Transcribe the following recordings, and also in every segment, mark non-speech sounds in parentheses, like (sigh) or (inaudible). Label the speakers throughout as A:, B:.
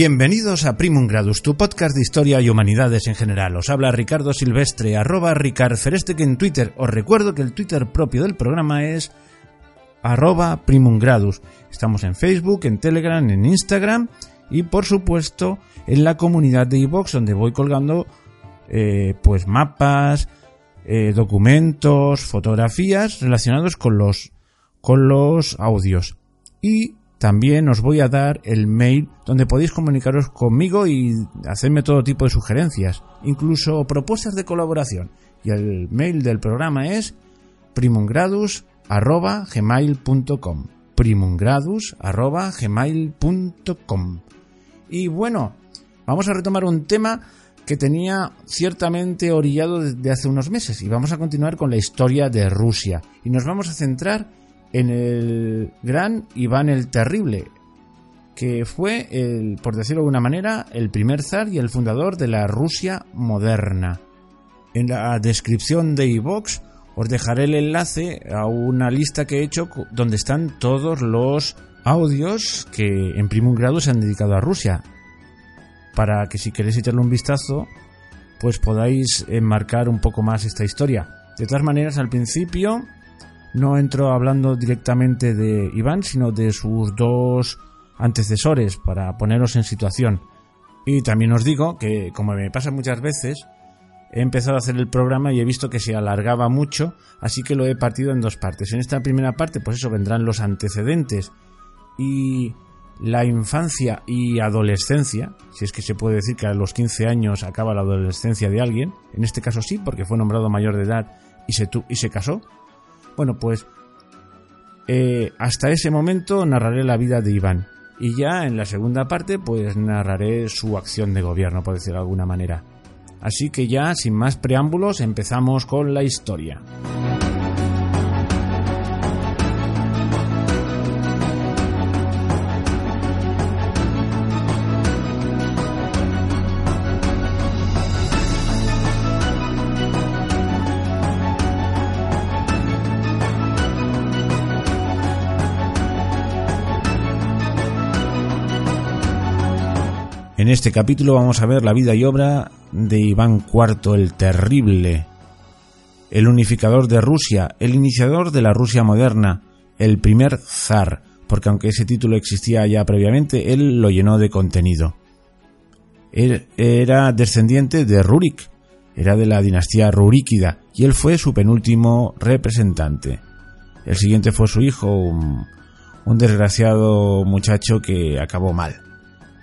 A: Bienvenidos a Primum Gradus, tu podcast de historia y humanidades en general. Os habla Ricardo Silvestre, arroba que en Twitter. Os recuerdo que el Twitter propio del programa es arroba Primum Gradus. Estamos en Facebook, en Telegram, en Instagram y por supuesto en la comunidad de iVox donde voy colgando eh, pues mapas, eh, documentos, fotografías relacionados con los con los audios. Y también os voy a dar el mail donde podéis comunicaros conmigo y hacerme todo tipo de sugerencias, incluso propuestas de colaboración. Y el mail del programa es primungradus@gmail.com. primungradus@gmail.com. Y bueno, vamos a retomar un tema que tenía ciertamente orillado desde hace unos meses y vamos a continuar con la historia de Rusia y nos vamos a centrar en el gran Iván el Terrible, que fue, el, por decirlo de alguna manera, el primer zar y el fundador de la Rusia moderna. En la descripción de iVox os dejaré el enlace a una lista que he hecho donde están todos los audios que en primer grado se han dedicado a Rusia, para que si queréis echarle un vistazo, pues podáis enmarcar un poco más esta historia. De todas maneras, al principio no entro hablando directamente de Iván, sino de sus dos antecesores para poneros en situación. Y también os digo que, como me pasa muchas veces, he empezado a hacer el programa y he visto que se alargaba mucho, así que lo he partido en dos partes. En esta primera parte, pues eso, vendrán los antecedentes y la infancia y adolescencia, si es que se puede decir que a los 15 años acaba la adolescencia de alguien, en este caso sí, porque fue nombrado mayor de edad y se, y se casó, bueno, pues eh, hasta ese momento narraré la vida de Iván. Y ya en la segunda parte, pues narraré su acción de gobierno, por decirlo de alguna manera. Así que ya, sin más preámbulos, empezamos con la historia. En este capítulo vamos a ver la vida y obra de Iván IV el Terrible, el unificador de Rusia, el iniciador de la Rusia moderna, el primer zar, porque aunque ese título existía ya previamente, él lo llenó de contenido. Él era descendiente de Rurik, era de la dinastía ruríkida, y él fue su penúltimo representante. El siguiente fue su hijo, un, un desgraciado muchacho que acabó mal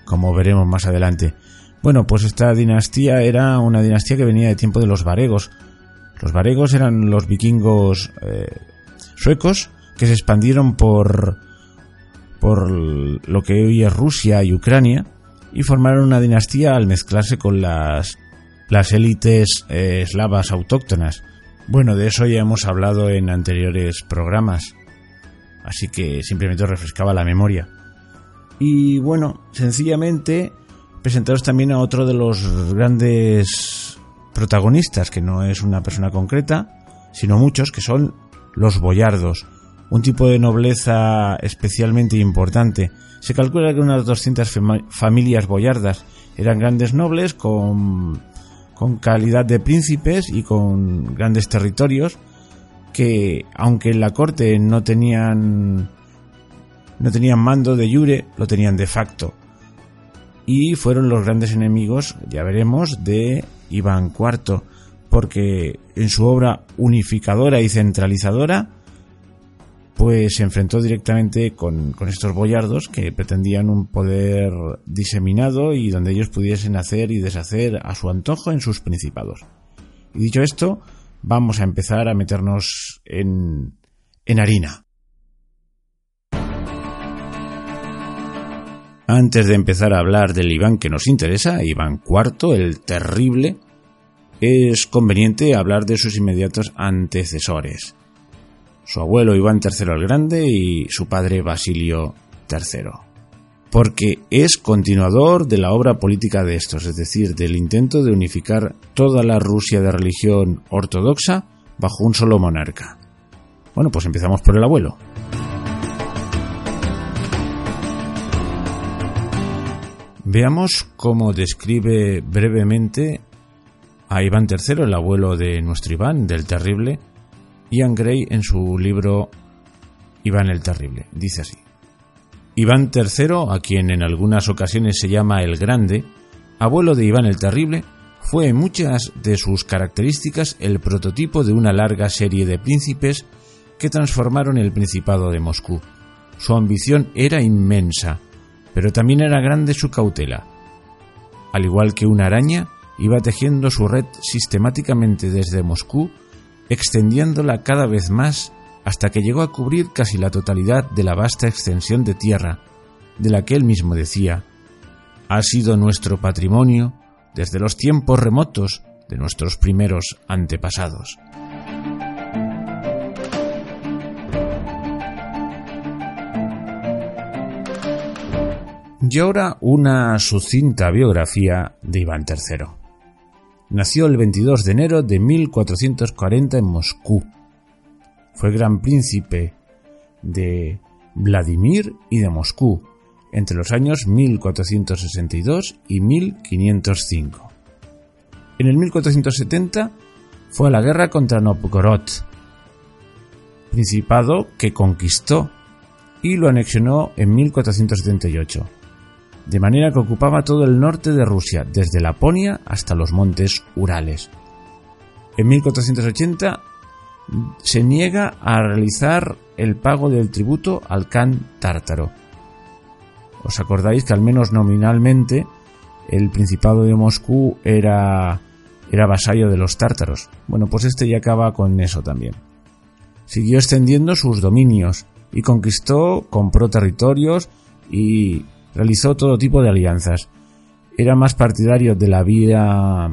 A: como veremos más adelante. Bueno, pues esta dinastía era una dinastía que venía de tiempo de los varegos. Los varegos eran los vikingos eh, suecos que se expandieron por por lo que hoy es Rusia y Ucrania y formaron una dinastía al mezclarse con las las élites eh, eslavas autóctonas. Bueno, de eso ya hemos hablado en anteriores programas, así que simplemente refrescaba la memoria. Y bueno, sencillamente presentaros también a otro de los grandes protagonistas, que no es una persona concreta, sino muchos, que son los boyardos, un tipo de nobleza especialmente importante. Se calcula que unas 200 familias boyardas eran grandes nobles con, con calidad de príncipes y con grandes territorios que, aunque en la corte no tenían no tenían mando de jure, lo tenían de facto. Y fueron los grandes enemigos, ya veremos, de Iván IV, porque en su obra unificadora y centralizadora, pues se enfrentó directamente con, con, estos boyardos que pretendían un poder diseminado y donde ellos pudiesen hacer y deshacer a su antojo en sus principados. Y dicho esto, vamos a empezar a meternos en, en harina. Antes de empezar a hablar del Iván que nos interesa, Iván IV, el terrible, es conveniente hablar de sus inmediatos antecesores. Su abuelo Iván III el Grande y su padre Basilio III. Porque es continuador de la obra política de estos, es decir, del intento de unificar toda la Rusia de religión ortodoxa bajo un solo monarca. Bueno, pues empezamos por el abuelo. Veamos cómo describe brevemente a Iván III, el abuelo de nuestro Iván, del terrible, Ian Gray en su libro Iván el Terrible. Dice así. Iván III, a quien en algunas ocasiones se llama el Grande, abuelo de Iván el Terrible, fue en muchas de sus características el prototipo de una larga serie de príncipes que transformaron el Principado de Moscú. Su ambición era inmensa, pero también era grande su cautela. Al igual que una araña, iba tejiendo su red sistemáticamente desde Moscú, extendiéndola cada vez más hasta que llegó a cubrir casi la totalidad de la vasta extensión de tierra, de la que él mismo decía, ha sido nuestro patrimonio desde los tiempos remotos de nuestros primeros antepasados. Y ahora una sucinta biografía de Iván III. Nació el 22 de enero de 1440 en Moscú. Fue gran príncipe de Vladimir y de Moscú entre los años 1462 y 1505. En el 1470 fue a la guerra contra Novgorod, principado que conquistó y lo anexionó en 1478 de manera que ocupaba todo el norte de Rusia, desde Laponia hasta los montes Urales. En 1480 se niega a realizar el pago del tributo al Khan tártaro. ¿Os acordáis que al menos nominalmente el Principado de Moscú era, era vasallo de los tártaros? Bueno, pues este ya acaba con eso también. Siguió extendiendo sus dominios y conquistó, compró territorios y realizó todo tipo de alianzas. Era más partidario de la vía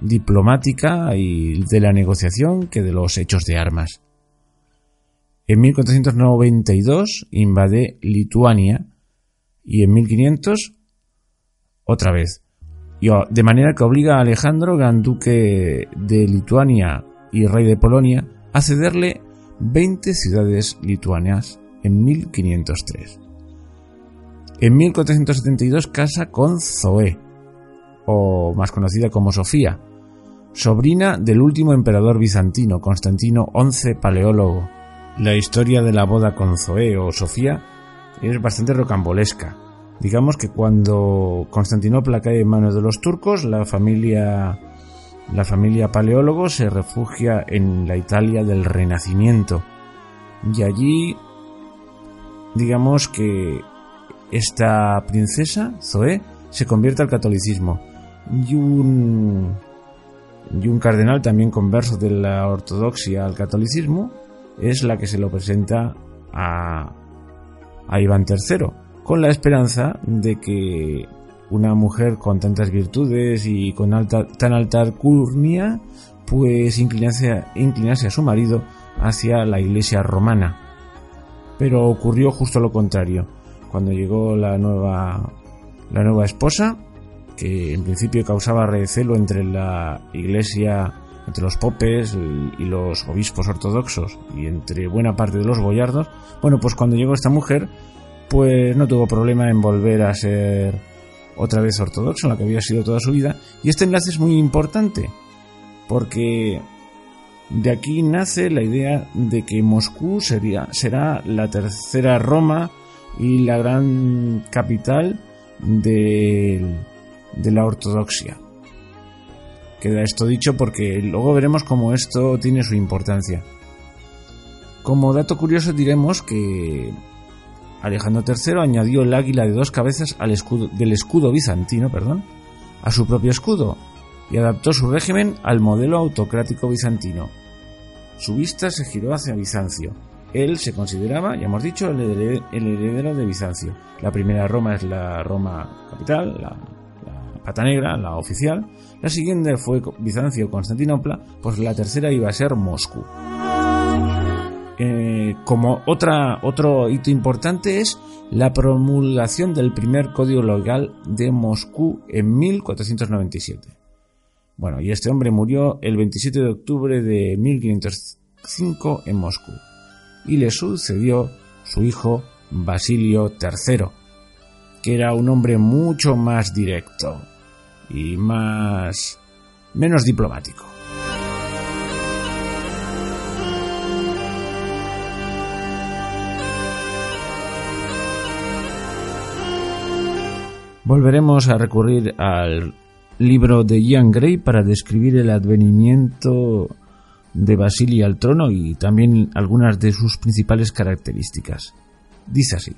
A: diplomática y de la negociación que de los hechos de armas. En 1492 invade Lituania y en 1500 otra vez. De manera que obliga a Alejandro, gran duque de Lituania y rey de Polonia, a cederle 20 ciudades lituanias en 1503. En 1472 casa con Zoé, o más conocida como Sofía, sobrina del último emperador bizantino, Constantino XI Paleólogo. La historia de la boda con Zoé o Sofía es bastante rocambolesca. Digamos que cuando Constantinopla cae en manos de los turcos, la familia la familia Paleólogo se refugia en la Italia del Renacimiento. Y allí digamos que esta princesa, Zoé, se convierte al catolicismo y un, y un cardenal también converso de la ortodoxia al catolicismo es la que se lo presenta a, a Iván III, con la esperanza de que una mujer con tantas virtudes y con alta, tan alta alcurnia, pues inclinase, inclinase a su marido hacia la iglesia romana. Pero ocurrió justo lo contrario cuando llegó la nueva, la nueva esposa, que en principio causaba recelo entre la iglesia, entre los popes y los obispos ortodoxos y entre buena parte de los boyardos, bueno, pues cuando llegó esta mujer, pues no tuvo problema en volver a ser otra vez ortodoxo, la que había sido toda su vida. Y este enlace es muy importante, porque de aquí nace la idea de que Moscú sería, será la tercera Roma y la gran capital de, de la ortodoxia. Queda esto dicho porque luego veremos cómo esto tiene su importancia. Como dato curioso diremos que Alejandro III añadió el águila de dos cabezas al escudo, del escudo bizantino perdón, a su propio escudo y adaptó su régimen al modelo autocrático bizantino. Su vista se giró hacia Bizancio, él se consideraba, ya hemos dicho, el heredero de Bizancio. La primera Roma es la Roma capital, la, pata negra, la oficial. La siguiente fue Bizancio, Constantinopla, pues la tercera iba a ser Moscú. Eh, como otra, otro hito importante es la promulgación del primer código legal de Moscú en 1497. Bueno, y este hombre murió el 27 de octubre de 1505 en Moscú y le sucedió su hijo Basilio III, que era un hombre mucho más directo y más menos diplomático. Volveremos a recurrir al libro de Ian Gray para describir el advenimiento de Basili al trono y también algunas de sus principales características. Dice así.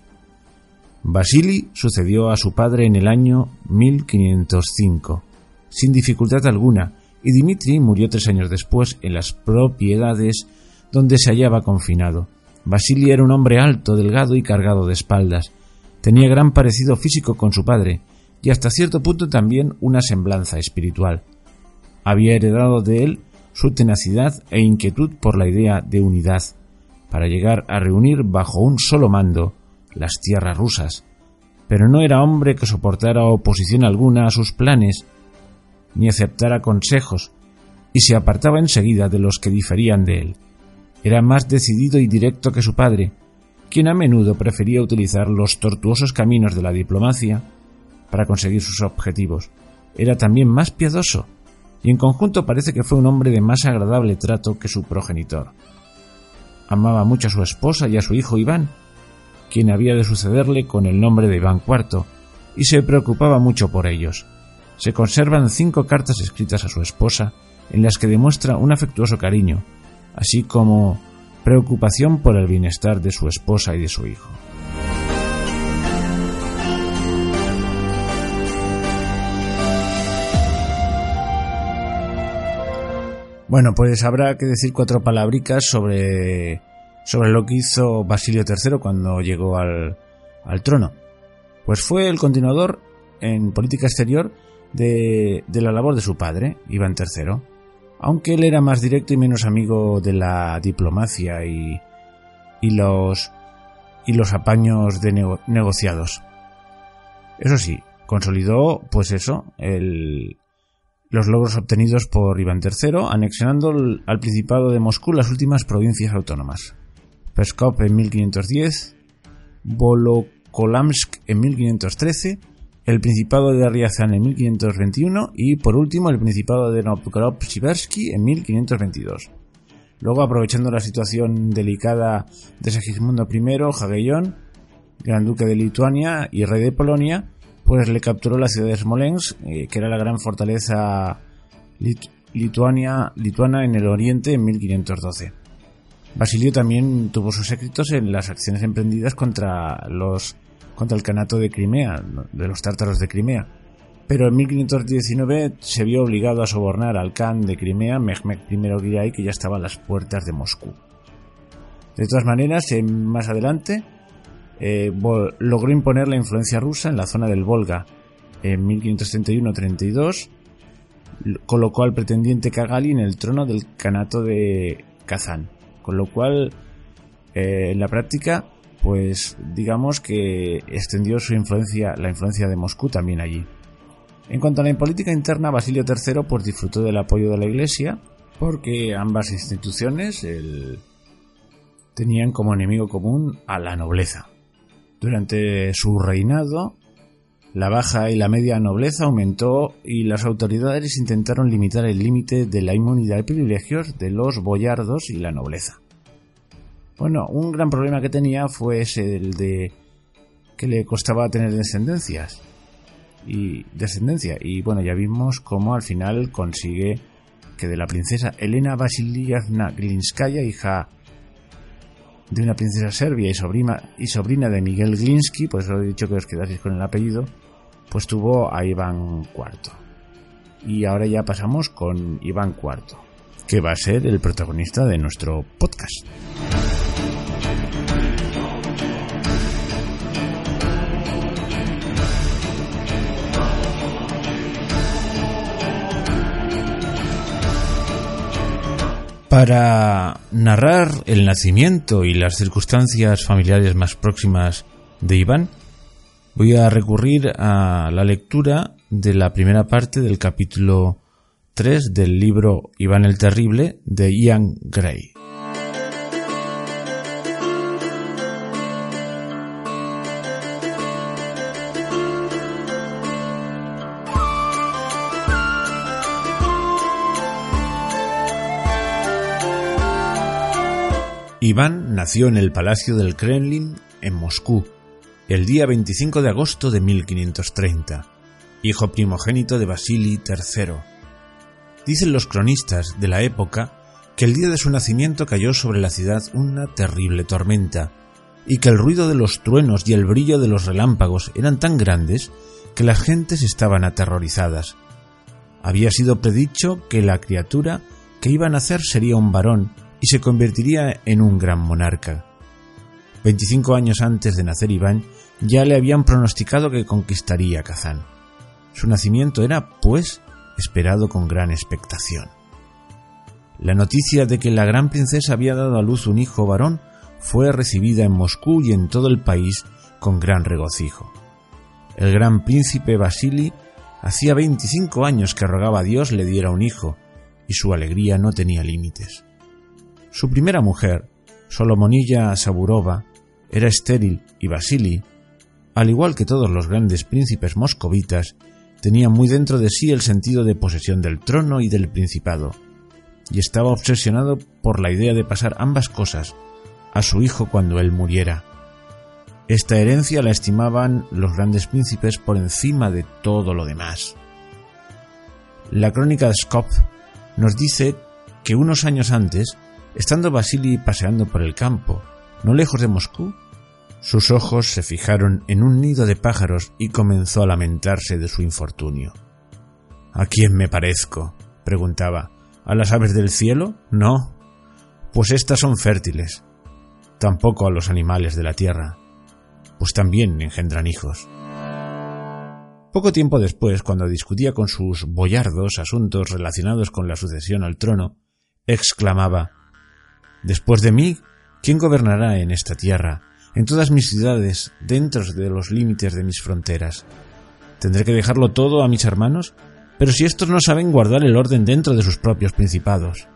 A: Basili sucedió a su padre en el año 1505, sin dificultad alguna, y Dimitri murió tres años después en las propiedades donde se hallaba confinado. Basili era un hombre alto, delgado y cargado de espaldas. Tenía gran parecido físico con su padre, y hasta cierto punto también una semblanza espiritual. Había heredado de él su tenacidad e inquietud por la idea de unidad, para llegar a reunir bajo un solo mando las tierras rusas, pero no era hombre que soportara oposición alguna a sus planes, ni aceptara consejos, y se apartaba enseguida de los que diferían de él. Era más decidido y directo que su padre, quien a menudo prefería utilizar los tortuosos caminos de la diplomacia para conseguir sus objetivos. Era también más piadoso, y en conjunto parece que fue un hombre de más agradable trato que su progenitor. Amaba mucho a su esposa y a su hijo Iván, quien había de sucederle con el nombre de Iván IV, y se preocupaba mucho por ellos. Se conservan cinco cartas escritas a su esposa en las que demuestra un afectuoso cariño, así como preocupación por el bienestar de su esposa y de su hijo. Bueno, pues habrá que decir cuatro palabricas sobre, sobre lo que hizo Basilio III cuando llegó al, al trono. Pues fue el continuador en política exterior de, de, la labor de su padre, Iván III, aunque él era más directo y menos amigo de la diplomacia y, y, los, y los apaños de negociados. Eso sí, consolidó, pues eso, el, los logros obtenidos por Iván III, anexionando al Principado de Moscú las últimas provincias autónomas. Pskov en 1510, Volokolamsk en 1513, el Principado de Riazán en 1521 y, por último, el Principado de Novgorod-Siversky en 1522. Luego, aprovechando la situación delicada de Segismundo I, Jagellón, Gran Duque de Lituania y Rey de Polonia, pues le capturó la ciudad de Smolensk, eh, que era la gran fortaleza lituania, lituana en el oriente en 1512. Basilio también tuvo sus éxitos en las acciones emprendidas contra los contra el canato de Crimea, de los tártaros de Crimea. Pero en 1519 se vio obligado a sobornar al Khan de Crimea, Mehmed I Giray, que ya estaba a las puertas de Moscú. De todas maneras, más adelante, eh, logró imponer la influencia rusa en la zona del Volga. En 1531-32 colocó al pretendiente Kagali en el trono del Kanato de Kazán, con lo cual eh, en la práctica pues digamos que extendió su influencia, la influencia de Moscú también allí. En cuanto a la política interna, Basilio III pues disfrutó del apoyo de la Iglesia porque ambas instituciones tenían como enemigo común a la nobleza. Durante su reinado, la baja y la media nobleza aumentó y las autoridades intentaron limitar el límite de la inmunidad y privilegios de los boyardos y la nobleza. Bueno, un gran problema que tenía fue ese el de que le costaba tener descendencias y descendencia y bueno ya vimos cómo al final consigue que de la princesa Elena Vasilievna Glinskaya hija de una princesa serbia y sobrina, de Miguel Glinsky, pues os he dicho que os quedaseis con el apellido, pues tuvo a Iván IV. Y ahora ya pasamos con Iván IV, que va a ser el protagonista de nuestro podcast. Para narrar el nacimiento y las circunstancias familiares más próximas de Iván, voy a recurrir a la lectura de la primera parte del capítulo 3 del libro Iván el Terrible de Ian Gray. Iván nació en el Palacio del Kremlin en Moscú el día 25 de agosto de 1530, hijo primogénito de Vasily III. Dicen los cronistas de la época que el día de su nacimiento cayó sobre la ciudad una terrible tormenta, y que el ruido de los truenos y el brillo de los relámpagos eran tan grandes que las gentes estaban aterrorizadas. Había sido predicho que la criatura que iba a nacer sería un varón y se convertiría en un gran monarca. Veinticinco años antes de nacer Iván ya le habían pronosticado que conquistaría Kazán. Su nacimiento era, pues, esperado con gran expectación. La noticia de que la gran princesa había dado a luz un hijo varón fue recibida en Moscú y en todo el país con gran regocijo. El gran príncipe Basili hacía 25 años que rogaba a Dios le diera un hijo, y su alegría no tenía límites. Su primera mujer, Solomonilla Saburova, era estéril y Basili, al igual que todos los grandes príncipes moscovitas, tenía muy dentro de sí el sentido de posesión del trono y del principado, y estaba obsesionado por la idea de pasar ambas cosas a su hijo cuando él muriera. Esta herencia la estimaban los grandes príncipes por encima de todo lo demás. La crónica de Skop nos dice que unos años antes, estando Basili paseando por el campo, no lejos de Moscú, sus ojos se fijaron en un nido de pájaros y comenzó a lamentarse de su infortunio. ¿A quién me parezco? preguntaba. ¿A las aves del cielo? No. Pues éstas son fértiles. Tampoco a los animales de la tierra. Pues también engendran hijos. Poco tiempo después, cuando discutía con sus boyardos asuntos relacionados con la sucesión al trono, exclamaba Después de mí, ¿quién gobernará en esta tierra, en todas mis ciudades, dentro de los límites de mis fronteras? ¿Tendré que dejarlo todo a mis hermanos? Pero si estos no saben guardar el orden dentro de sus propios principados.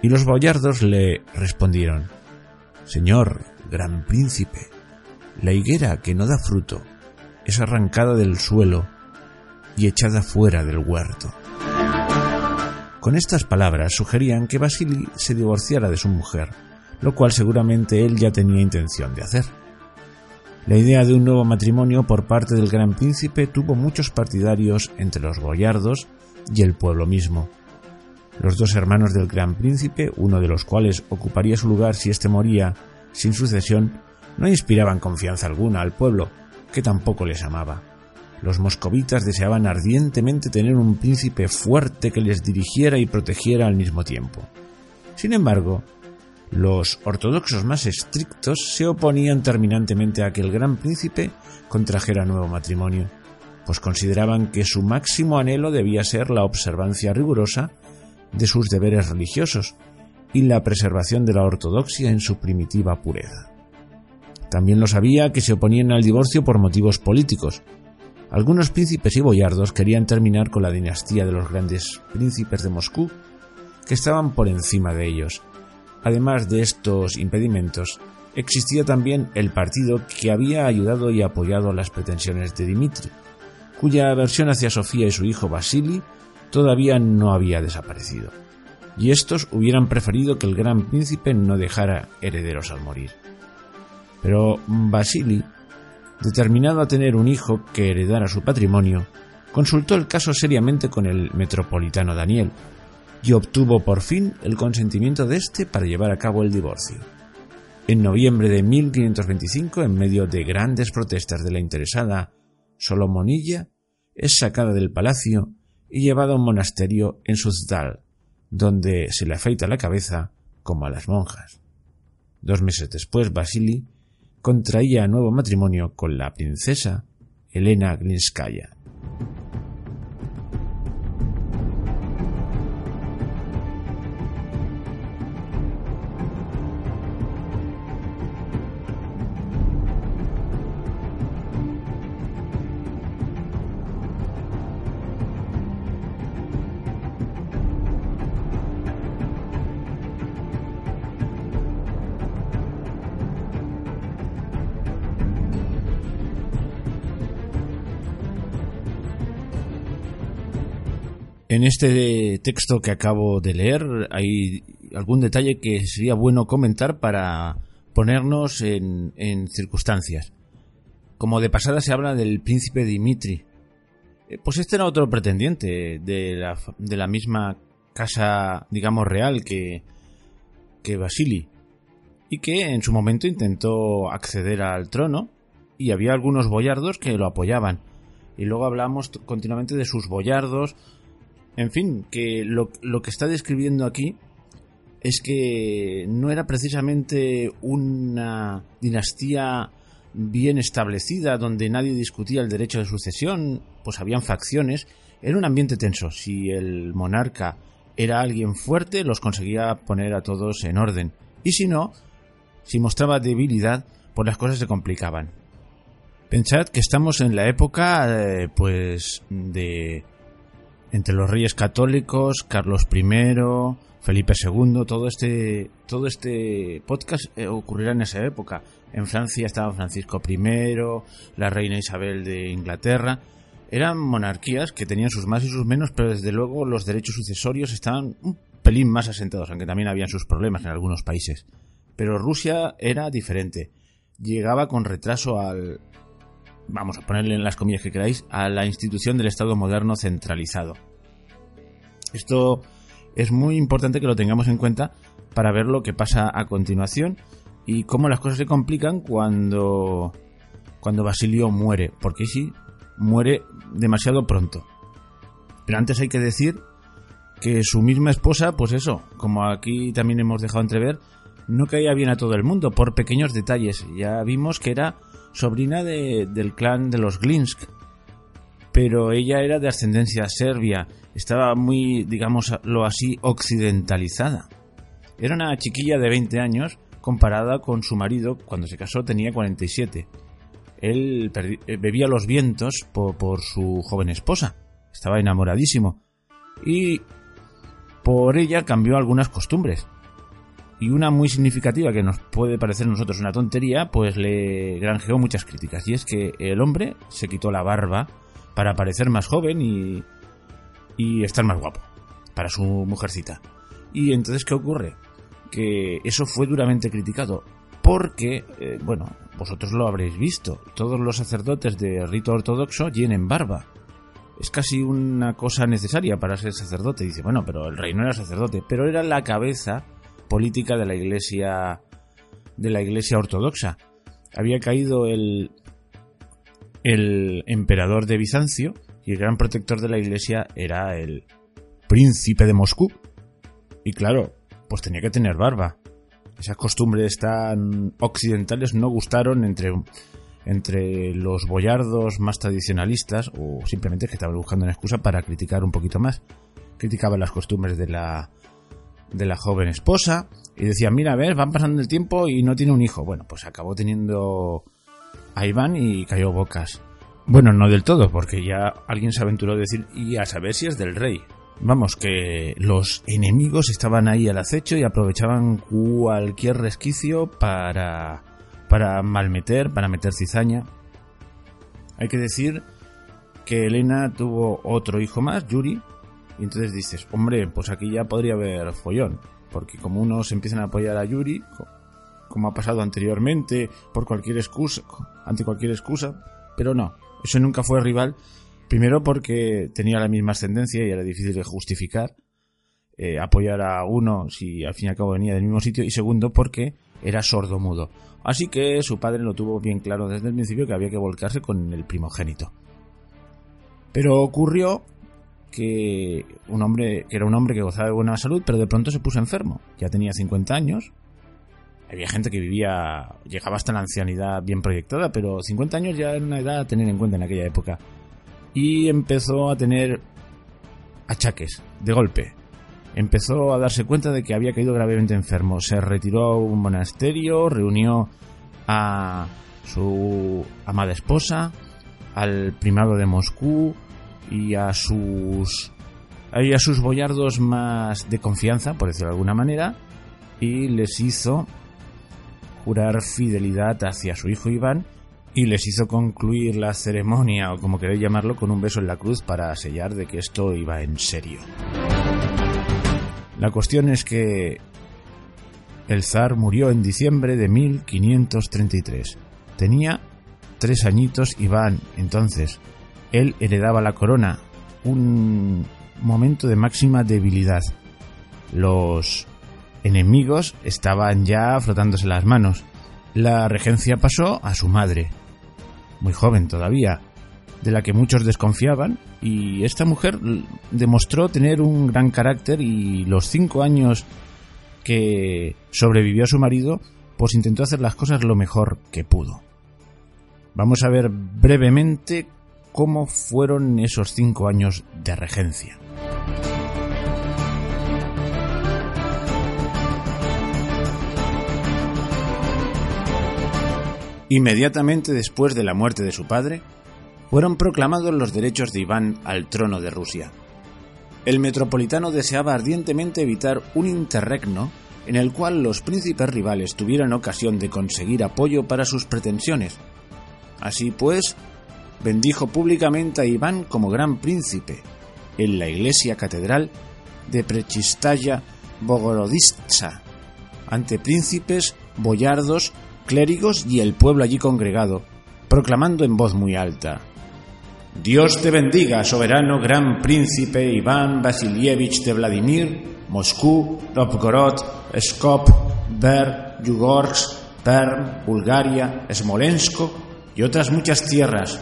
A: Y los boyardos le respondieron, Señor, gran príncipe, la higuera que no da fruto es arrancada del suelo y echada fuera del huerto. Con estas palabras sugerían que Basili se divorciara de su mujer, lo cual seguramente él ya tenía intención de hacer. La idea de un nuevo matrimonio por parte del gran príncipe tuvo muchos partidarios entre los boyardos y el pueblo mismo. Los dos hermanos del gran príncipe, uno de los cuales ocuparía su lugar si éste moría sin sucesión, no inspiraban confianza alguna al pueblo, que tampoco les amaba. Los moscovitas deseaban ardientemente tener un príncipe fuerte que les dirigiera y protegiera al mismo tiempo. Sin embargo, los ortodoxos más estrictos se oponían terminantemente a que el gran príncipe contrajera nuevo matrimonio, pues consideraban que su máximo anhelo debía ser la observancia rigurosa de sus deberes religiosos y la preservación de la ortodoxia en su primitiva pureza. También lo sabía que se oponían al divorcio por motivos políticos. Algunos príncipes y boyardos querían terminar con la dinastía de los grandes príncipes de Moscú, que estaban por encima de ellos, Además de estos impedimentos, existía también el partido que había ayudado y apoyado las pretensiones de Dimitri, cuya aversión hacia Sofía y su hijo Basili todavía no había desaparecido, y estos hubieran preferido que el gran príncipe no dejara herederos al morir. Pero Basili, determinado a tener un hijo que heredara su patrimonio, consultó el caso seriamente con el metropolitano Daniel, y obtuvo por fin el consentimiento de éste para llevar a cabo el divorcio. En noviembre de 1525, en medio de grandes protestas de la interesada Solomonilla, es sacada del palacio y llevada a un monasterio en Suzdal, donde se le afeita la cabeza como a las monjas. Dos meses después, Basili contraía nuevo matrimonio con la princesa Elena Glinskaya. Este texto que acabo de leer hay algún detalle que sería bueno comentar para ponernos en, circunstancias. Como de pasada se habla del príncipe Dimitri. Eh, pues este era otro pretendiente de la, misma casa, digamos, real que, que Basili. Y que en su momento intentó acceder al trono y había algunos boyardos que lo apoyaban. Y luego hablamos continuamente de sus boyardos. En fin, que lo, lo que está describiendo aquí es que no era precisamente una dinastía bien establecida donde nadie discutía el derecho de sucesión, pues habían facciones, era un ambiente tenso. Si el monarca era alguien fuerte, los conseguía poner a todos en orden. Y si no, si mostraba debilidad, pues las cosas se complicaban. Pensad que estamos en la época, eh, pues, de entre los reyes católicos, Carlos I, Felipe II, todo este, todo este podcast eh, ocurrirá en esa época. En Francia estaba Francisco I, la reina Isabel de Inglaterra. Eran monarquías que tenían sus más y sus menos, pero desde luego los derechos sucesorios estaban un pelín más asentados, aunque también habían sus problemas en algunos países. Pero Rusia era diferente. Llegaba con retraso al, vamos a ponerle en las comillas que queráis, a la institución del Estado moderno centralizado. Esto es muy importante que lo tengamos en cuenta para ver lo que pasa a continuación y cómo las cosas se complican cuando cuando Basilio muere, porque sí, muere demasiado pronto. Pero antes hay que decir que su misma esposa, pues eso, como aquí también hemos dejado entrever, no caía bien a todo el mundo por pequeños detalles. Ya vimos que era sobrina del clan de los Glinsk, pero ella era de ascendencia serbia, estaba muy, digámoslo así, occidentalizada. Era una chiquilla de 20 años comparada con su marido cuando se casó tenía 47. Él eh, bebía los vientos por, por su joven esposa, estaba enamoradísimo y por ella cambió algunas costumbres y una muy significativa que nos puede parecer a nosotros una tontería, pues le granjeó muchas críticas. Y es que el hombre se quitó la barba para parecer más joven y, y estar más guapo para su mujercita. Y entonces, ¿qué ocurre? Que eso fue duramente criticado. Porque, eh, bueno, vosotros lo habréis visto. Todos los sacerdotes de rito ortodoxo tienen barba. Es casi una cosa necesaria para ser sacerdote. Dice, bueno, pero el rey no era sacerdote, pero era la cabeza política de la iglesia de la iglesia ortodoxa. Había caído el el emperador de Bizancio y el gran protector de la iglesia era el príncipe de Moscú. Y claro, pues tenía que tener barba. Esas costumbres tan occidentales no gustaron entre, entre los boyardos más tradicionalistas o simplemente que estaban buscando una excusa para criticar un poquito más. Criticaban las costumbres de la, de la joven esposa y decían, mira, a ver, van pasando el tiempo y no tiene un hijo. Bueno, pues acabó teniendo a Iván y cayó bocas. Bueno, no del todo, porque ya alguien se aventuró a decir, y a saber si es del rey. Vamos, que los enemigos estaban ahí al acecho y aprovechaban cualquier resquicio para, para malmeter, para meter cizaña. Hay que decir que Elena tuvo otro hijo más, Yuri, y entonces dices, hombre, pues aquí ya podría haber follón. Porque como unos empiezan a apoyar a Yuri, como ha pasado anteriormente, por cualquier excusa, ante cualquier excusa, pero no, eso nunca fue rival. Primero porque tenía la misma ascendencia y era difícil de justificar eh, apoyar a uno si al fin y al cabo venía del mismo sitio. Y segundo porque era sordo mudo. Así que su padre lo tuvo bien claro desde el principio que había que volcarse con el primogénito. Pero ocurrió que un hombre, que era un hombre que gozaba de buena salud, pero de pronto se puso enfermo. Ya tenía 50 años. Había gente que vivía, llegaba hasta la ancianidad bien proyectada, pero 50 años ya era una edad a tener en cuenta en aquella época. Y empezó a tener achaques, de golpe. Empezó a darse cuenta de que había caído gravemente enfermo. Se retiró a un monasterio, reunió a su amada esposa, al primado de Moscú, y a sus a sus boyardos más de confianza, por decirlo de alguna manera, y les hizo jurar fidelidad hacia su hijo Iván y les hizo concluir la ceremonia, o como queréis llamarlo, con un beso en la cruz para sellar de que esto iba en serio. La cuestión es que el zar murió en diciembre de 1533. Tenía tres añitos Iván entonces. Él heredaba la corona, un momento de máxima debilidad. Los enemigos estaban ya frotándose las manos. La regencia pasó a su madre, muy joven todavía, de la que muchos desconfiaban, y esta mujer demostró tener un gran carácter y los cinco años que sobrevivió a su marido, pues intentó hacer las cosas lo mejor que pudo. Vamos a ver brevemente cómo fueron esos cinco años de regencia. Inmediatamente después de la muerte de su padre, fueron proclamados los derechos de Iván al trono de Rusia. El metropolitano deseaba ardientemente evitar un interregno en el cual los príncipes rivales tuvieran ocasión de conseguir apoyo para sus pretensiones. Así pues, bendijo públicamente a Iván como gran príncipe en la iglesia catedral de Prechistaya Bogoroditsa, ante príncipes, boyardos, clérigos y el pueblo allí congregado, proclamando en voz muy alta Dios te bendiga, soberano gran príncipe Iván Vasilievich de Vladimir, Moscú, Novgorod, Skop, Ver, Yugorsk, Perm, Bulgaria, Smolensko y otras muchas tierras,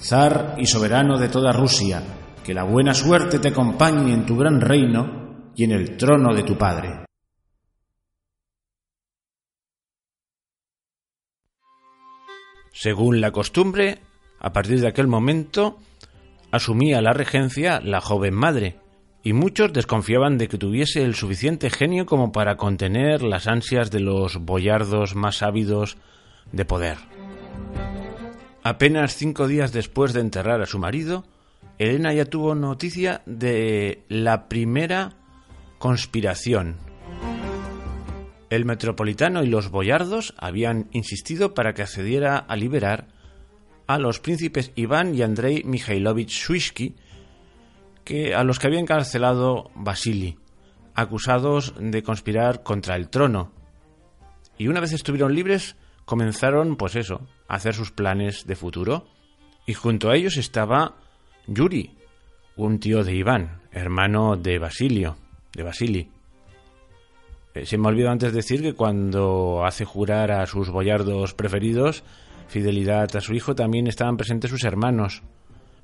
A: zar y soberano de toda Rusia, que la buena suerte te acompañe en tu gran reino y en el trono de tu padre. Según la costumbre, a partir de aquel momento asumía la regencia la joven madre, y muchos desconfiaban de que tuviese el suficiente genio como para contener las ansias de los boyardos más ávidos de poder. Apenas cinco días después de enterrar a su marido, Elena ya tuvo noticia de la primera conspiración el metropolitano y los boyardos habían insistido para que accediera a liberar a los príncipes Iván y Andrei Mikhailovich Shuisky, que, a los que había encarcelado Vasily, acusados de conspirar contra el trono. Y una vez estuvieron libres, comenzaron, pues eso, a hacer sus planes de futuro. Y junto a ellos estaba Yuri, un tío de Iván, hermano de Basilio, de Vasily. Eh, se me olvidó antes decir que cuando hace jurar a sus boyardos preferidos fidelidad a su hijo, también estaban presentes sus hermanos,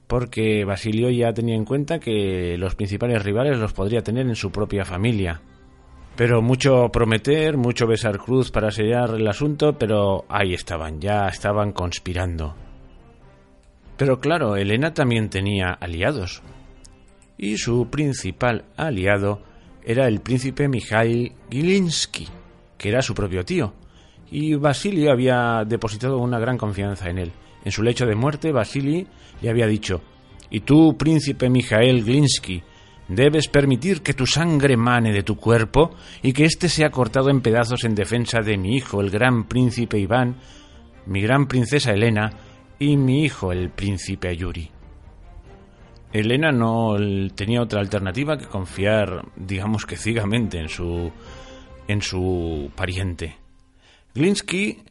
A: porque Basilio ya tenía en cuenta que los principales rivales los podría tener en su propia familia. Pero mucho prometer, mucho besar cruz para sellar el asunto, pero ahí estaban, ya estaban conspirando. Pero claro, Elena también tenía aliados. Y su principal aliado era el príncipe Mikhail Gilinski, que era su propio tío, y Vasily había depositado una gran confianza en él. En su lecho de muerte, Vasily le había dicho, Y tú, príncipe Mikhail Glinsky, debes permitir que tu sangre mane de tu cuerpo y que éste sea cortado en pedazos en defensa de mi hijo, el gran príncipe Iván, mi gran princesa Elena y mi hijo, el príncipe Yuri. Elena no tenía otra alternativa que confiar, digamos que ciegamente, en su, en su pariente. Glinsky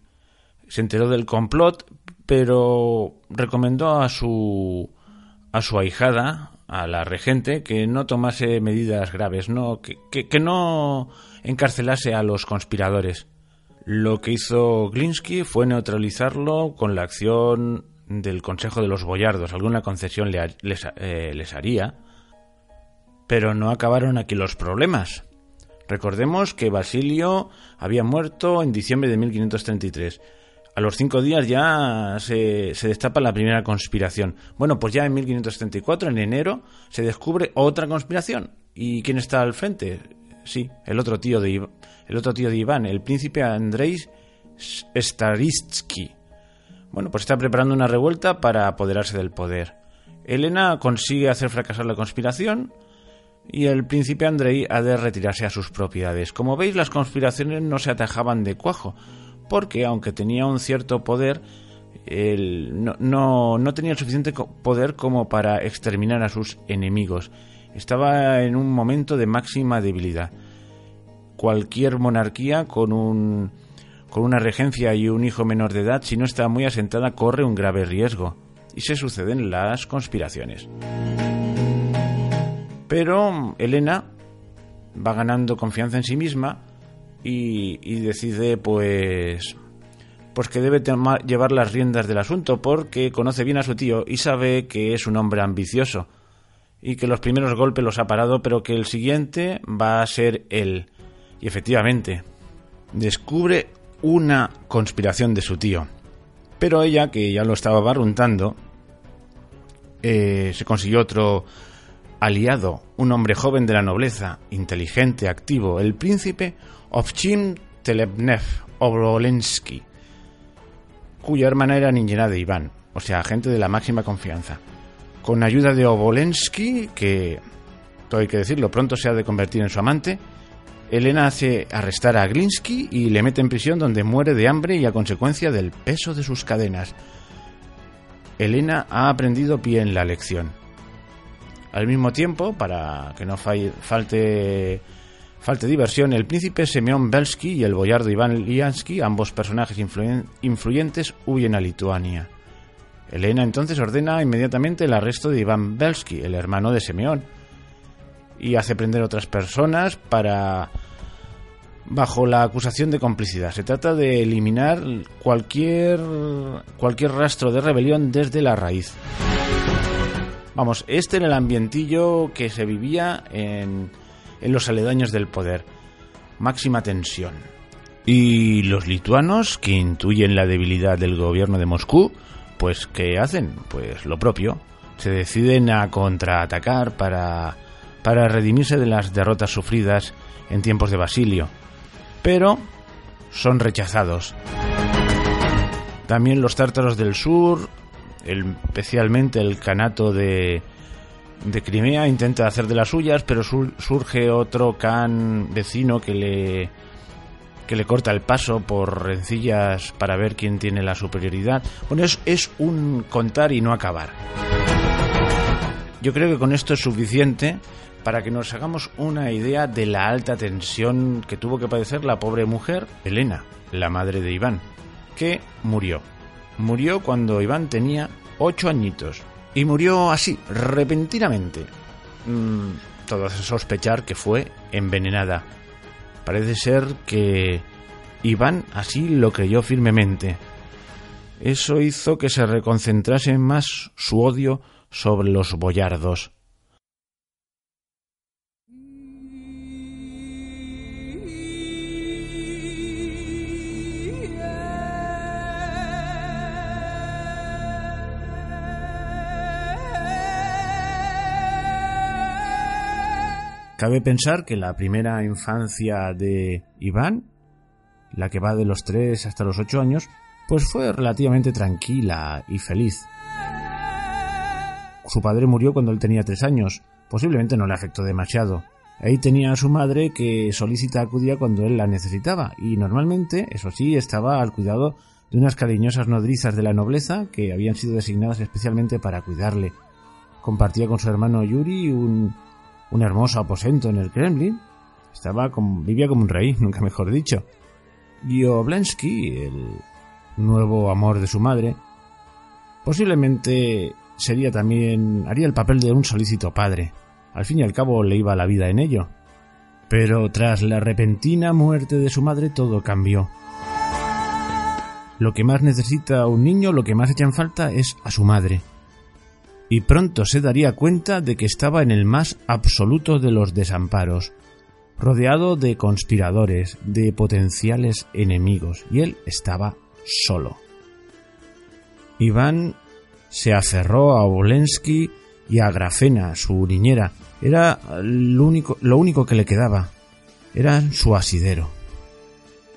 A: se enteró del complot, pero recomendó a su, a su ahijada, a la regente, que no tomase medidas graves, no, que, que no encarcelase a los conspiradores. Lo que hizo Glinsky fue neutralizarlo con la acción del Consejo de los Boyardos alguna concesión eh, les, haría, pero no acabaron aquí los problemas. Recordemos que Basilio había muerto en diciembre de 1533. A los cinco días ya se, destapa la primera conspiración. Bueno, pues ya en 1534, en enero, se descubre otra conspiración. ¿Y quién está al frente? Sí, el otro tío de, el otro tío de Iván, el príncipe Andrei Staritsky, bueno, pues está preparando una revuelta para apoderarse del poder. Elena consigue hacer fracasar la conspiración y el príncipe Andrei ha de retirarse a sus propiedades. Como veis, las conspiraciones no se atajaban de cuajo, porque aunque tenía un cierto poder, él no, no tenía el suficiente poder como para exterminar a sus enemigos. Estaba en un momento de máxima debilidad. cualquier monarquía con un con una regencia y un hijo menor de edad, si no está muy asentada, corre un grave riesgo y se suceden las conspiraciones. Pero Elena va ganando confianza en sí misma y, decide pues pues que debe llevar las riendas del asunto porque conoce bien a su tío y sabe que es un hombre ambicioso y que los primeros golpes los ha parado pero que el siguiente va a ser él. Y efectivamente, descubre una conspiración de su tío. Pero ella, que ya lo estaba barruntando, eh, se consiguió otro aliado, un hombre joven de la nobleza, inteligente, activo, el príncipe Ovchim Telebnev Obolensky, cuya hermana era niñera de Iván, o sea, agente de la máxima confianza. Con ayuda de Obolensky, que, todo hay que decirlo, pronto se ha de convertir en su amante, Elena hace arrestar a Glinsky y le mete en prisión donde muere de hambre y a consecuencia del peso de sus cadenas. Elena ha aprendido bien la lección. Al mismo tiempo, para que no falte, falte diversión, el príncipe Semyon Belsky y el boyardo Iván Liansky, ambos personajes influyentes, huyen a Lituania. Elena entonces ordena inmediatamente el arresto de Iván Belsky, el hermano de Semyon, y hace prender otras personas para bajo la acusación de complicidad. Se trata de eliminar cualquier cualquier rastro de rebelión desde la raíz. Vamos, este era el ambientillo que se vivía en, en los aledaños del poder. Máxima tensión. Y los lituanos, que intuyen la debilidad del gobierno de Moscú, pues ¿qué hacen? Pues lo propio. Se deciden a contraatacar para para redimirse de las derrotas sufridas en tiempos de Basilio, pero son rechazados. También los tártaros del sur, especialmente el canato de, de Crimea, intenta hacer de las suyas, pero surge otro can vecino que le, que le corta el paso por rencillas para ver quién tiene la superioridad. Bueno, es, es un contar y no acabar. Yo creo que con esto es suficiente para que nos hagamos una idea de la alta tensión que tuvo que padecer la pobre mujer, Elena, la madre de Iván, que murió. Murió cuando Iván tenía ocho añitos. Y murió así, repentinamente. Mm, todo hace sospechar que fue envenenada. Parece ser que Iván así lo creyó firmemente. Eso hizo que se reconcentrase más su odio sobre los boyardos. Cabe pensar que la primera infancia de Iván, la que va de los 3 hasta los 8 años, pues fue relativamente tranquila y feliz. Su padre murió cuando él tenía 3 años, posiblemente no le afectó demasiado. Ahí tenía a su madre que solícita acudía cuando él la necesitaba y normalmente, eso sí, estaba al cuidado de unas cariñosas nodrizas de la nobleza que habían sido designadas especialmente para cuidarle. Compartía con su hermano Yuri un un hermoso aposento en el Kremlin. Estaba como, vivía como un rey, (laughs) nunca mejor dicho. Y Oblensky, el nuevo amor de su madre, posiblemente sería también haría el papel de un solícito padre. Al fin y al cabo le iba la vida en ello. Pero tras la repentina muerte de su madre todo cambió. Lo que más necesita un niño, lo que más echa en falta es a su madre y pronto se daría cuenta de que estaba en el más absoluto de los desamparos, rodeado de conspiradores, de potenciales enemigos, y él estaba solo. Iván se aferró a Obolensky y a Grafena, su niñera. Era lo único, lo único que le quedaba. Era su asidero.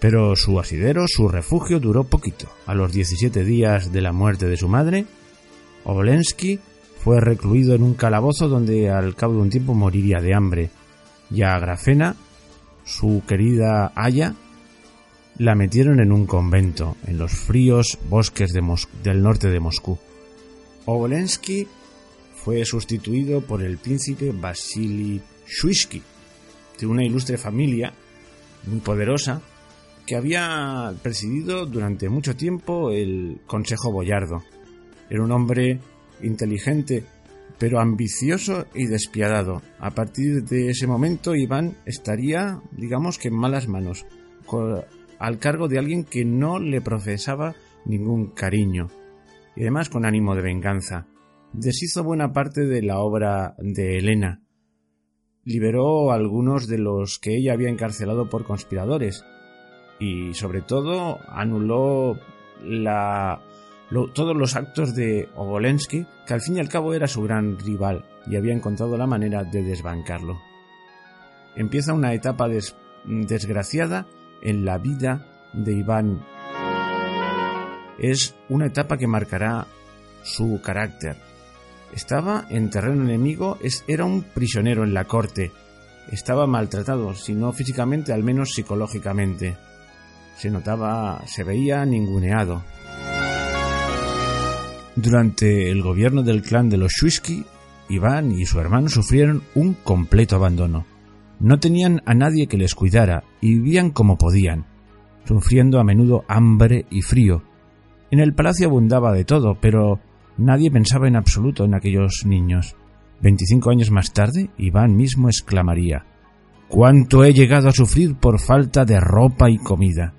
A: Pero su asidero, su refugio, duró poquito. A los 17 días de la muerte de su madre, Obolensky fue recluido en un calabozo donde al cabo de un tiempo moriría de hambre. Ya a Grafena, su querida Aya, la metieron en un convento, en los fríos bosques del norte de Moscú. Obolensky fue sustituido por el príncipe Vasily Shuisky, de una ilustre familia muy poderosa, que había presidido durante mucho tiempo el Consejo Boyardo. Era un hombre inteligente, pero ambicioso y despiadado. A partir de ese momento, Iván estaría, digamos que en malas manos, al cargo de alguien que no le profesaba ningún cariño, y además con ánimo de venganza. Deshizo buena parte de la obra de Elena. Liberó a algunos de los que ella había encarcelado por conspiradores, y sobre todo anuló la todos los actos de Obolensky, que al fin y al cabo era su gran rival y había encontrado la manera de desbancarlo. Empieza una etapa desgraciada en la vida de Iván. Es una etapa que marcará su carácter. Estaba en terreno enemigo, era un prisionero en la corte. Estaba maltratado, si no físicamente, al menos psicológicamente. Se notaba, se veía ninguneado. Durante el gobierno del clan de los Shuisky, Iván y su hermano sufrieron un completo abandono. No tenían a nadie que les cuidara y vivían como podían, sufriendo a menudo hambre y frío. En el palacio abundaba de todo, pero nadie pensaba en absoluto en aquellos niños. Veinticinco años más tarde, Iván mismo exclamaría ¿Cuánto he llegado a sufrir por falta de ropa y comida?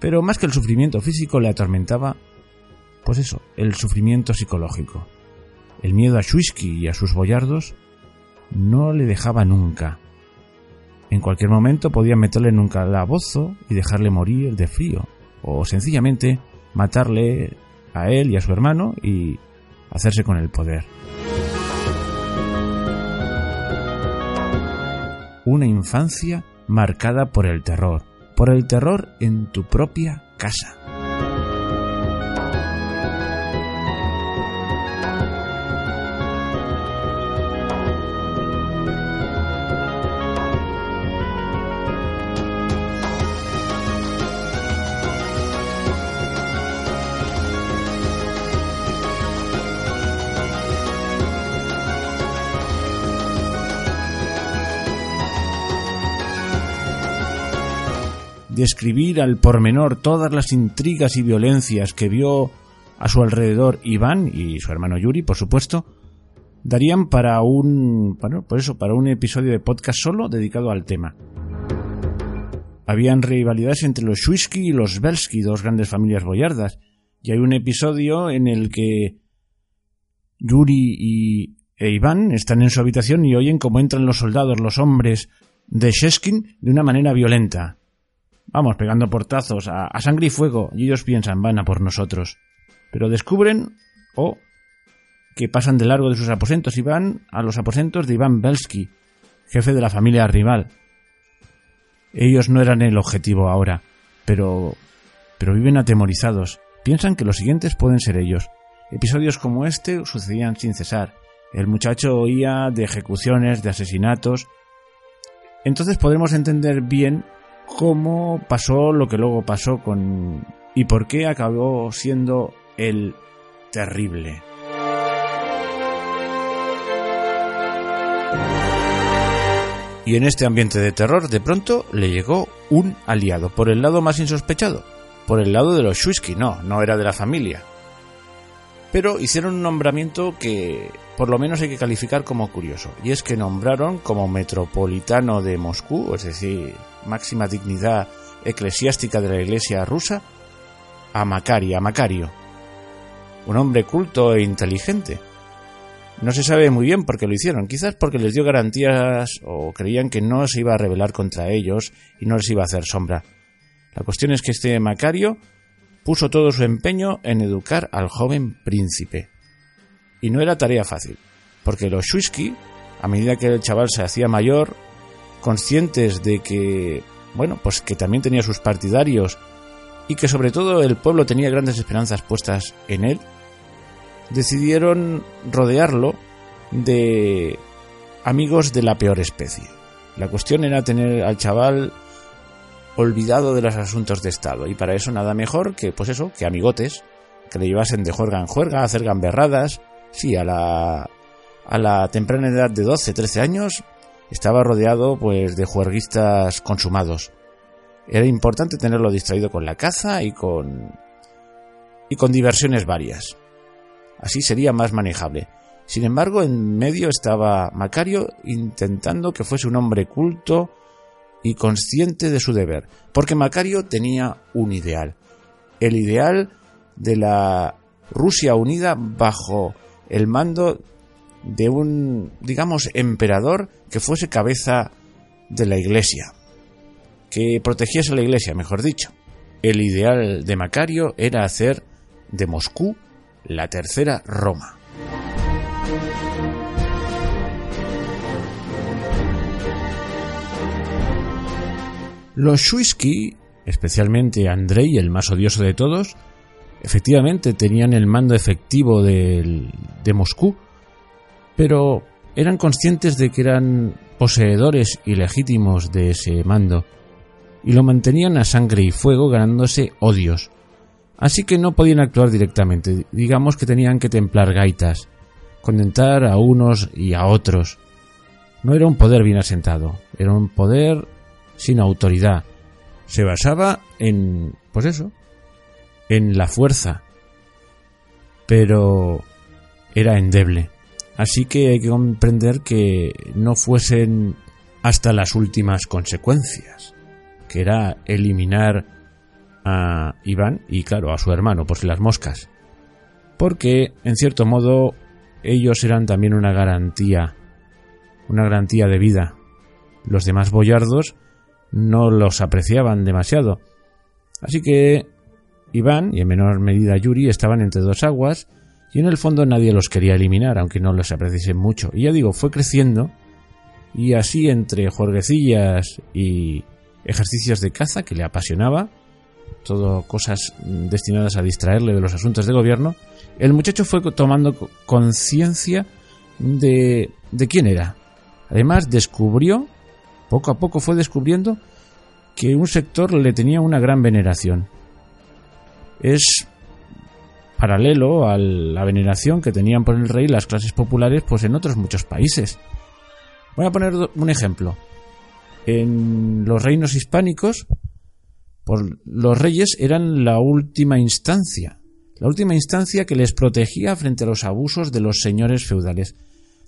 A: Pero más que el sufrimiento físico le atormentaba pues eso, el sufrimiento psicológico. El miedo a Shuisky y a sus boyardos no le dejaba nunca. En cualquier momento podían meterle en un calabozo y dejarle morir de frío, o sencillamente matarle a él y a su hermano y hacerse con el poder. Una infancia marcada por el terror, por el terror en tu propia casa. Describir al pormenor todas las intrigas y violencias que vio a su alrededor Iván y su hermano Yuri, por supuesto, darían para un, bueno, por eso, para un episodio de podcast solo dedicado al tema. Habían rivalidades entre los Shuisky y los Belsky, dos grandes familias boyardas, y hay un episodio en el que Yuri y e Iván están en su habitación y oyen cómo entran los soldados, los hombres de Sheskin, de una manera violenta. Vamos, pegando portazos a, sangre y fuego, y ellos piensan, van a por nosotros. Pero descubren, o que pasan de largo de sus aposentos y van a los aposentos de Iván Belsky, jefe de la familia rival. Ellos no eran el objetivo ahora, pero pero viven atemorizados. Piensan que los siguientes pueden ser ellos. Episodios como este sucedían sin cesar. El muchacho oía de ejecuciones, de asesinatos. Entonces podremos entender bien cómo pasó lo que luego pasó con... y por qué acabó siendo el terrible. Y en este ambiente de terror de pronto le llegó un aliado, por el lado más insospechado, por el lado de los Shuisky, no, no era de la familia. Pero hicieron un nombramiento que por lo menos hay que calificar como curioso, y es que nombraron como metropolitano de Moscú, es decir, máxima dignidad eclesiástica de la Iglesia rusa, a Macari, a Macario, un hombre culto e inteligente. No se sabe muy bien por qué lo hicieron, quizás porque les dio garantías o creían que no se iba a rebelar contra ellos y no les iba a hacer sombra. La cuestión es que este Macario puso todo su empeño en educar al joven príncipe. Y no era tarea fácil, porque los Shuisky, a medida que el chaval se hacía mayor, conscientes de que, bueno, pues que también tenía sus partidarios y que sobre todo el pueblo tenía grandes esperanzas puestas en él, decidieron rodearlo de amigos de la peor especie. La cuestión era tener al chaval olvidado de los asuntos de Estado y para eso nada mejor que, pues eso, que amigotes, que le llevasen de juerga en juerga, a hacer gamberradas, sí, a la, a la temprana edad de 12, 13 años, estaba rodeado pues de juerguistas consumados. Era importante tenerlo distraído con la caza y con y con diversiones varias. Así sería más manejable. Sin embargo, en medio estaba Macario intentando que fuese un hombre culto y consciente de su deber, porque Macario tenía un ideal, el ideal de la Rusia unida bajo el mando de un, digamos, emperador que fuese cabeza de la iglesia, que protegiese la iglesia, mejor dicho. El ideal de Macario era hacer de Moscú la tercera Roma. Los Shuisky, especialmente Andrei, el más odioso de todos, efectivamente tenían el mando efectivo de, de Moscú, pero eran conscientes de que eran poseedores ilegítimos de ese mando y lo mantenían a sangre y fuego ganándose odios. Así que no podían actuar directamente, digamos que tenían que templar gaitas, contentar a unos y a otros. No era un poder bien asentado, era un poder sin autoridad. Se basaba en, pues eso, en la fuerza, pero era endeble. Así que hay que comprender que no fuesen hasta las últimas consecuencias, que era eliminar a Iván y claro, a su hermano, por si las moscas. Porque, en cierto modo, ellos eran también una garantía, una garantía de vida. Los demás boyardos no los apreciaban demasiado. Así que Iván, y en menor medida Yuri, estaban entre dos aguas, y en el fondo nadie los quería eliminar, aunque no los apreciase mucho. Y ya digo, fue creciendo, y así entre jorguecillas y ejercicios de caza que le apasionaba, todo cosas destinadas a distraerle de los asuntos de gobierno, el muchacho fue tomando conciencia de, de quién era. Además, descubrió, poco a poco fue descubriendo, que un sector le tenía una gran veneración. Es paralelo a la veneración que tenían por el rey las clases populares pues en otros muchos países. Voy a poner un ejemplo. En los reinos hispánicos, por los reyes eran la última instancia, la última instancia que les protegía frente a los abusos de los señores feudales.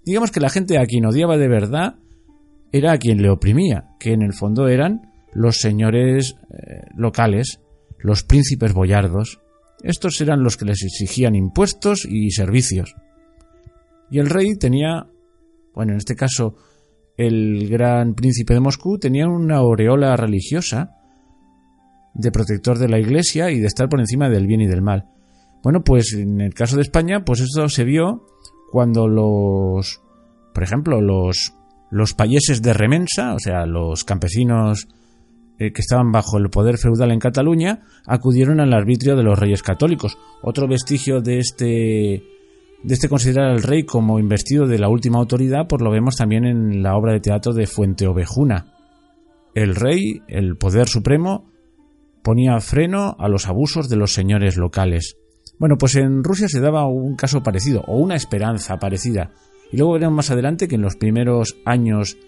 A: Digamos que la gente a quien odiaba de verdad era a quien le oprimía, que en el fondo eran los señores eh, locales, los príncipes boyardos. Estos eran los que les exigían impuestos y servicios. Y el rey tenía, bueno, en este caso, el gran príncipe de Moscú tenía una aureola religiosa de protector de la Iglesia y de estar por encima del bien y del mal. Bueno, pues en el caso de España, pues esto se vio cuando los, por ejemplo, los, los payeses de remensa, o sea, los campesinos eh, que estaban bajo el poder feudal en Cataluña, acudieron al arbitrio de los reyes católicos. Otro vestigio de este de este considerar al rey como investido de la última autoridad, pues lo vemos también en la obra de teatro de Fuente Ovejuna. El rey, el poder supremo, ponía freno a los abusos de los señores locales. Bueno, pues en Rusia se daba un caso parecido, o una esperanza parecida. Y luego veremos más adelante que en los primeros años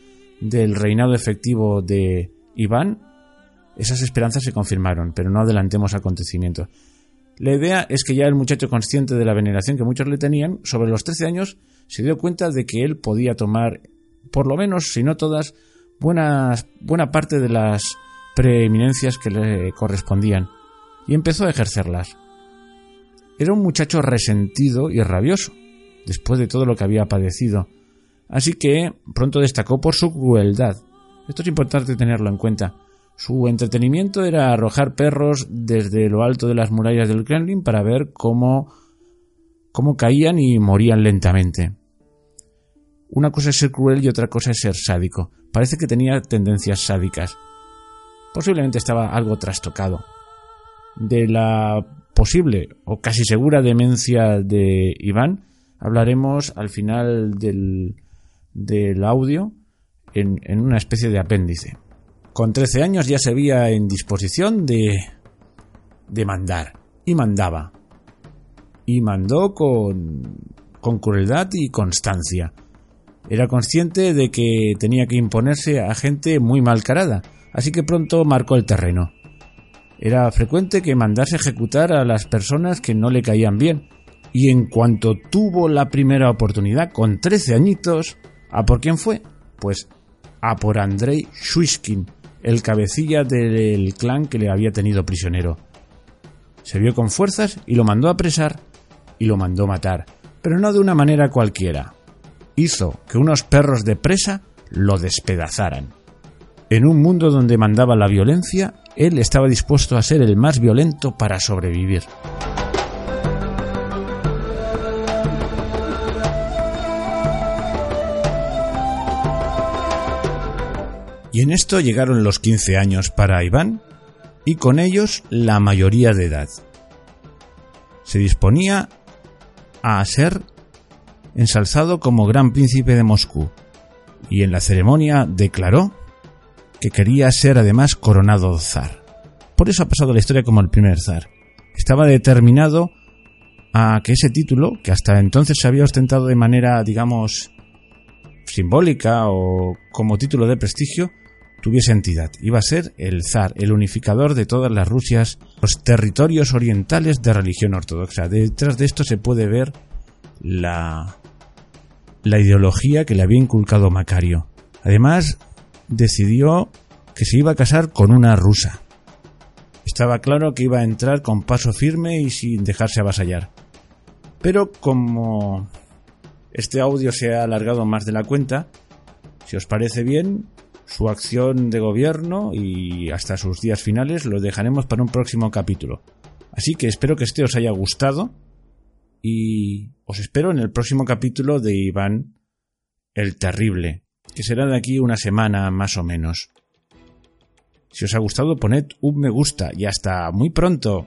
A: del reinado efectivo de Iván, esas esperanzas se confirmaron, pero no adelantemos acontecimientos. La idea es que ya el muchacho consciente de la veneración que muchos le tenían, sobre los 13 años, se dio cuenta de que él podía tomar, por lo menos, si no todas, buenas, buena parte de las preeminencias que le correspondían, y empezó a ejercerlas. Era un muchacho resentido y rabioso, después de todo lo que había padecido, así que pronto destacó por su crueldad. Esto es importante tenerlo en cuenta. Su entretenimiento era arrojar perros desde lo alto de las murallas del Kremlin para ver cómo, cómo caían y morían lentamente. Una cosa es ser cruel y otra cosa es ser sádico. Parece que tenía tendencias sádicas. Posiblemente estaba algo trastocado. De la posible o casi segura demencia de Iván hablaremos al final del, del audio en, en una especie de apéndice. Con 13 años ya se veía en disposición de, de mandar. Y mandaba. Y mandó con, con crueldad y constancia. Era consciente de que tenía que imponerse a gente muy malcarada, así que pronto marcó el terreno. Era frecuente que mandase ejecutar a las personas que no le caían bien, y en cuanto tuvo la primera oportunidad, con 13 añitos, ¿a por quién fue? Pues a por Andrei Shuishkin, el cabecilla del clan que le había tenido prisionero. Se vio con fuerzas y lo mandó apresar y lo mandó matar, pero no de una manera cualquiera. Hizo que unos perros de presa lo despedazaran. En un mundo donde mandaba la violencia, él estaba dispuesto a ser el más violento para sobrevivir. Y en esto llegaron los 15 años para Iván y con ellos la mayoría de edad. Se disponía a ser ensalzado como gran príncipe de Moscú y en la ceremonia declaró que quería ser además coronado zar. Por eso ha pasado la historia como el primer zar. Estaba determinado a que ese título, que hasta entonces se había ostentado de manera, digamos, simbólica o como título de prestigio, tuviese entidad. Iba a ser el zar, el unificador de todas las Rusias, los territorios orientales de religión ortodoxa. Detrás de esto se puede ver la, la ideología que le había inculcado Macario. Además, decidió que se iba a casar con una rusa. Estaba claro que iba a entrar con paso firme y sin dejarse avasallar. Pero como este audio se ha alargado más de la cuenta, si os parece bien, su acción de gobierno y hasta sus días finales lo dejaremos para un próximo capítulo. Así que espero que este os haya gustado y os espero en el próximo capítulo de Iván el Terrible, que será de aquí una semana más o menos. Si os ha gustado poned un me gusta y hasta muy pronto.